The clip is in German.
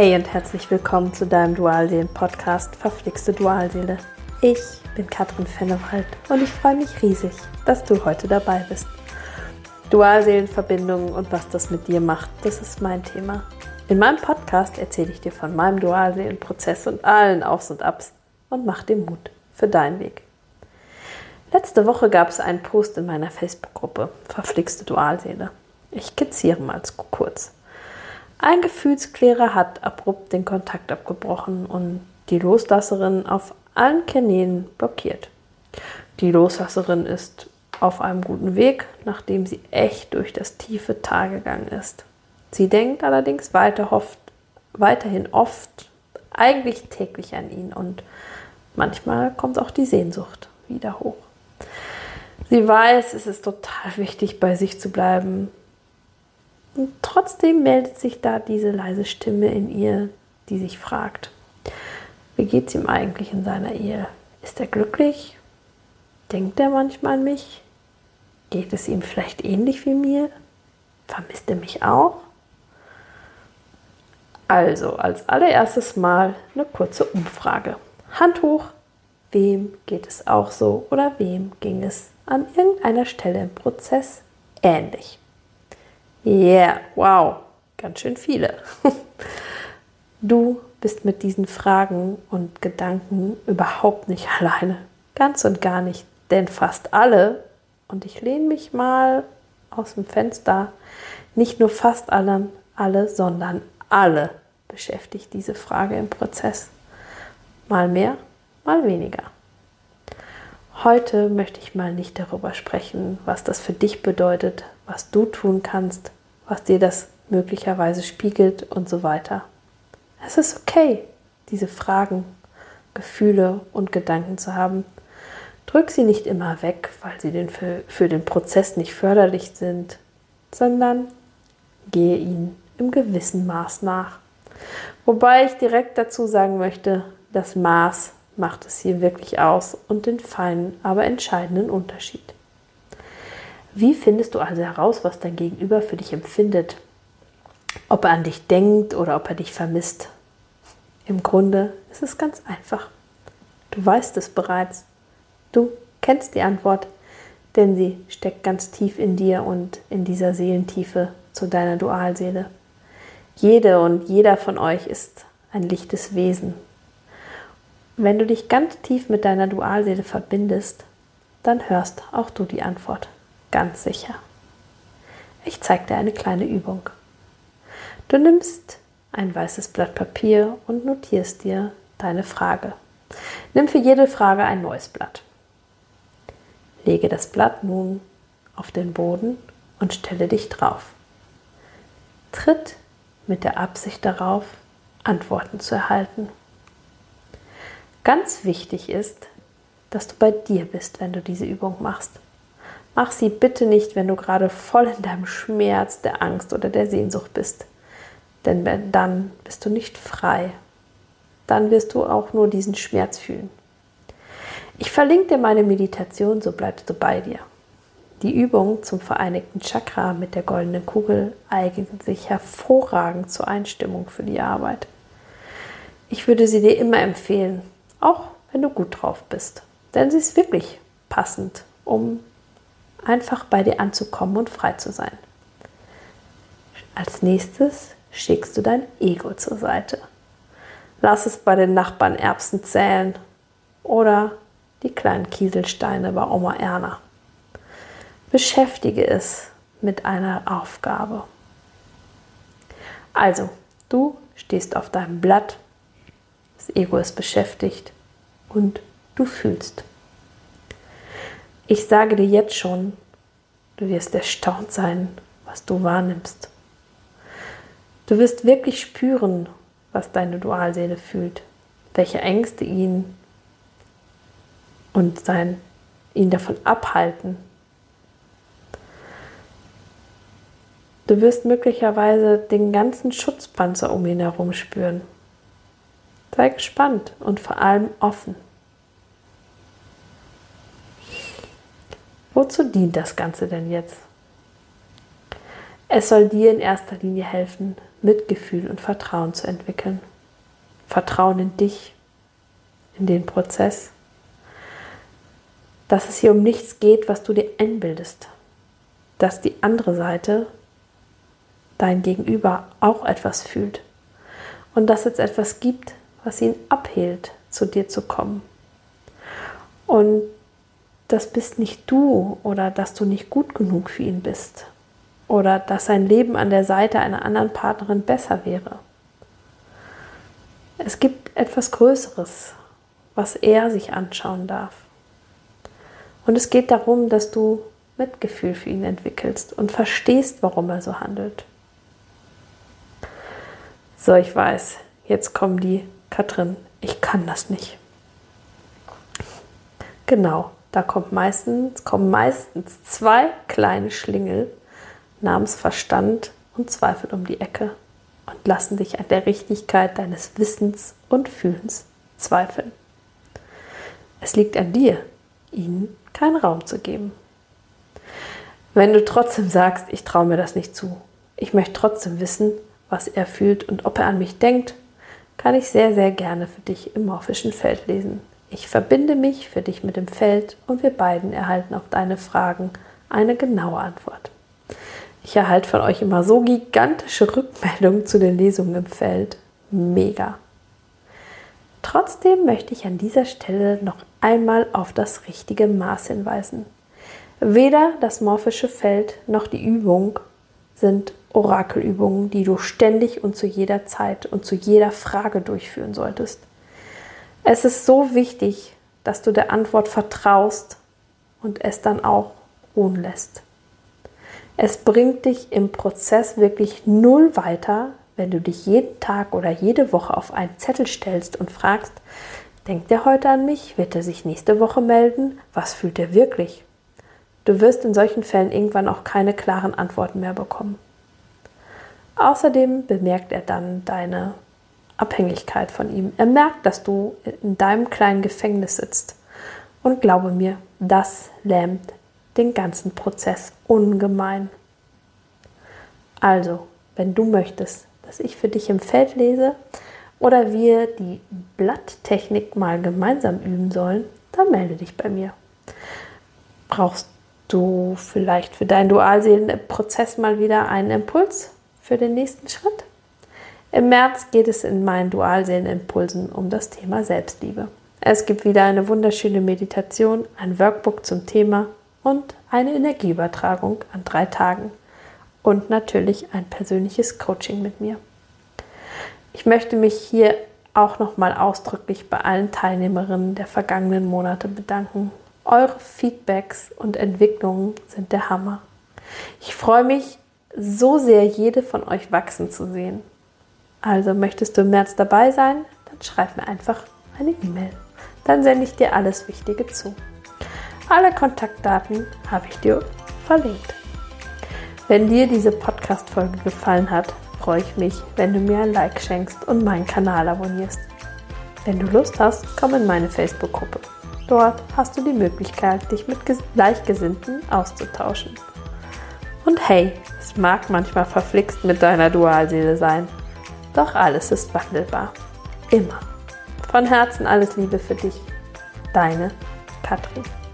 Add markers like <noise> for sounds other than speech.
Hey und herzlich willkommen zu deinem Dualseelen-Podcast Verflixte Dualseele. Ich bin Katrin Fennewald und ich freue mich riesig, dass du heute dabei bist. Dualseelenverbindungen und was das mit dir macht, das ist mein Thema. In meinem Podcast erzähle ich dir von meinem Dualseelenprozess und allen Aufs und Abs und mach dir Mut für deinen Weg. Letzte Woche gab es einen Post in meiner Facebook-Gruppe Verflixte Dualseele. Ich skizziere mal kurz. Ein Gefühlsklärer hat abrupt den Kontakt abgebrochen und die Loslasserin auf allen Kanälen blockiert. Die Loslasserin ist auf einem guten Weg, nachdem sie echt durch das tiefe Tal gegangen ist. Sie denkt allerdings weiter oft, weiterhin oft, eigentlich täglich an ihn und manchmal kommt auch die Sehnsucht wieder hoch. Sie weiß, es ist total wichtig, bei sich zu bleiben, und trotzdem meldet sich da diese leise Stimme in ihr, die sich fragt, wie geht es ihm eigentlich in seiner Ehe? Ist er glücklich? Denkt er manchmal an mich? Geht es ihm vielleicht ähnlich wie mir? Vermisst er mich auch? Also, als allererstes Mal eine kurze Umfrage. Hand hoch, wem geht es auch so oder wem ging es an irgendeiner Stelle im Prozess ähnlich? Yeah, wow, ganz schön viele. <laughs> Du bist mit diesen Fragen und Gedanken überhaupt nicht alleine. Ganz und gar nicht. Denn fast alle, und ich lehne mich mal aus dem Fenster, nicht nur fast alle, alle, sondern alle beschäftigt diese Frage im Prozess. Mal mehr, mal weniger. Heute möchte ich mal nicht darüber sprechen, was das für dich bedeutet, was du tun kannst, was dir das möglicherweise spiegelt und so weiter. Es ist okay, diese Fragen, Gefühle und Gedanken zu haben. Drück sie nicht immer weg, weil sie den für, für den Prozess nicht förderlich sind, sondern gehe ihnen im gewissen Maß nach. Wobei ich direkt dazu sagen möchte, das Maß macht es hier wirklich aus und den feinen, aber entscheidenden Unterschied. Wie findest du also heraus, was dein Gegenüber für dich empfindet? Ob er an dich denkt oder ob er dich vermisst? Im Grunde ist es ganz einfach. Du weißt es bereits. Du kennst die Antwort, denn sie steckt ganz tief in dir und in dieser Seelentiefe zu deiner Dualseele. Jede und jeder von euch ist ein lichtes Wesen, wenn du dich ganz tief mit deiner Dualseele verbindest, dann hörst auch du die Antwort. Ganz sicher. Ich zeige dir eine kleine Übung. Du nimmst ein weißes Blatt Papier und notierst dir deine Frage. Nimm für jede Frage ein neues Blatt. Lege das Blatt nun auf den Boden und stelle dich drauf. Tritt mit der Absicht darauf, Antworten zu erhalten. Ganz wichtig ist, dass du bei dir bist, wenn du diese Übung machst. Mach sie bitte nicht, wenn du gerade voll in deinem Schmerz, der Angst oder der Sehnsucht bist. Denn dann bist du nicht frei. Dann wirst du auch nur diesen Schmerz fühlen. Ich verlinke dir meine Meditation, so bleibst du bei dir. Die Übung zum vereinigten Chakra mit der goldenen Kugel eignet sich hervorragend zur Einstimmung für die Arbeit. Ich würde sie dir immer empfehlen, auch wenn du gut drauf bist. Denn sie ist wirklich passend, um einfach bei dir anzukommen und frei zu sein. Als nächstes schickst du dein Ego zur Seite. Lass es bei den Nachbarn Erbsen zählen oder die kleinen Kieselsteine bei Oma Erna. Beschäftige es mit einer Aufgabe. Also, du stehst auf deinem Blatt das Ego ist beschäftigt und du fühlst. Ich sage dir jetzt schon, du wirst erstaunt sein, was du wahrnimmst. Du wirst wirklich spüren, was deine Dualseele fühlt, welche Ängste ihn und sein, ihn davon abhalten. Du wirst möglicherweise den ganzen Schutzpanzer um ihn herum spüren. Sei gespannt und vor allem offen. Wozu dient das Ganze denn jetzt? Es soll dir in erster Linie helfen, Mitgefühl und Vertrauen zu entwickeln. Vertrauen in dich, in den Prozess, dass es hier um nichts geht, was du dir einbildest, dass die andere Seite, dein Gegenüber, auch etwas fühlt und dass es etwas gibt, was ihn abhält, zu dir zu kommen. Und das bist nicht du oder dass du nicht gut genug für ihn bist oder dass sein Leben an der Seite einer anderen Partnerin besser wäre. Es gibt etwas Größeres, was er sich anschauen darf. Und es geht darum, dass du Mitgefühl für ihn entwickelst und verstehst, warum er so handelt. So, ich weiß, jetzt kommen die, Katrin, ich kann das nicht. Genau, da kommt meistens, kommen meistens zwei kleine Schlingel namens Verstand und Zweifel um die Ecke und lassen dich an der Richtigkeit deines Wissens und Fühlens zweifeln. Es liegt an dir, ihnen keinen Raum zu geben. Wenn du trotzdem sagst, ich traue mir das nicht zu, ich möchte trotzdem wissen, was er fühlt und ob er an mich denkt, kann ich sehr, sehr gerne für dich im morphischen Feld lesen. Ich verbinde mich für dich mit dem Feld und wir beiden erhalten auf deine Fragen eine genaue Antwort. Ich erhalte von euch immer so gigantische Rückmeldungen zu den Lesungen im Feld. Mega. Trotzdem möchte ich an dieser Stelle noch einmal auf das richtige Maß hinweisen. Weder das morphische Feld noch die Übung sind Orakelübungen, die du ständig und zu jeder Zeit und zu jeder Frage durchführen solltest. Es ist so wichtig, dass du der Antwort vertraust und es dann auch ruhen lässt. Es bringt dich im Prozess wirklich null weiter, wenn du dich jeden Tag oder jede Woche auf einen Zettel stellst und fragst, denkt er heute an mich? Wird er sich nächste Woche melden? Was fühlt er wirklich? Du wirst in solchen Fällen irgendwann auch keine klaren Antworten mehr bekommen. Außerdem bemerkt er dann deine Abhängigkeit von ihm. Er merkt, dass du in deinem kleinen Gefängnis sitzt. Und glaube mir, das lähmt den ganzen Prozess ungemein. Also, wenn du möchtest, dass ich für dich im Feld lese oder wir die Blatttechnik mal gemeinsam üben sollen, dann melde dich bei mir. Brauchst du vielleicht für deinen Dualseelenprozess mal wieder einen Impuls für den nächsten Schritt? Im März geht es in meinen Dualseelenimpulsen um das Thema Selbstliebe. Es gibt wieder eine wunderschöne Meditation, ein Workbook zum Thema und eine Energieübertragung an drei Tagen und natürlich ein persönliches Coaching mit mir. Ich möchte mich hier auch nochmal ausdrücklich bei allen Teilnehmerinnen der vergangenen Monate bedanken. Eure Feedbacks und Entwicklungen sind der Hammer. Ich freue mich so sehr, jede von euch wachsen zu sehen. Also möchtest du im März dabei sein? Dann schreib mir einfach eine E-Mail. Dann sende ich dir alles Wichtige zu. Alle Kontaktdaten habe ich dir verlinkt. Wenn dir diese Podcast-Folge gefallen hat, freue ich mich, wenn du mir ein Like schenkst und meinen Kanal abonnierst. Wenn du Lust hast, komm in meine Facebook-Gruppe. Dort hast du die Möglichkeit, dich mit Gleichgesinnten auszutauschen. Und hey, es mag manchmal verflixt mit deiner Dualseele sein, doch alles ist wandelbar. Immer. Von Herzen alles Liebe für dich. Deine Katrin.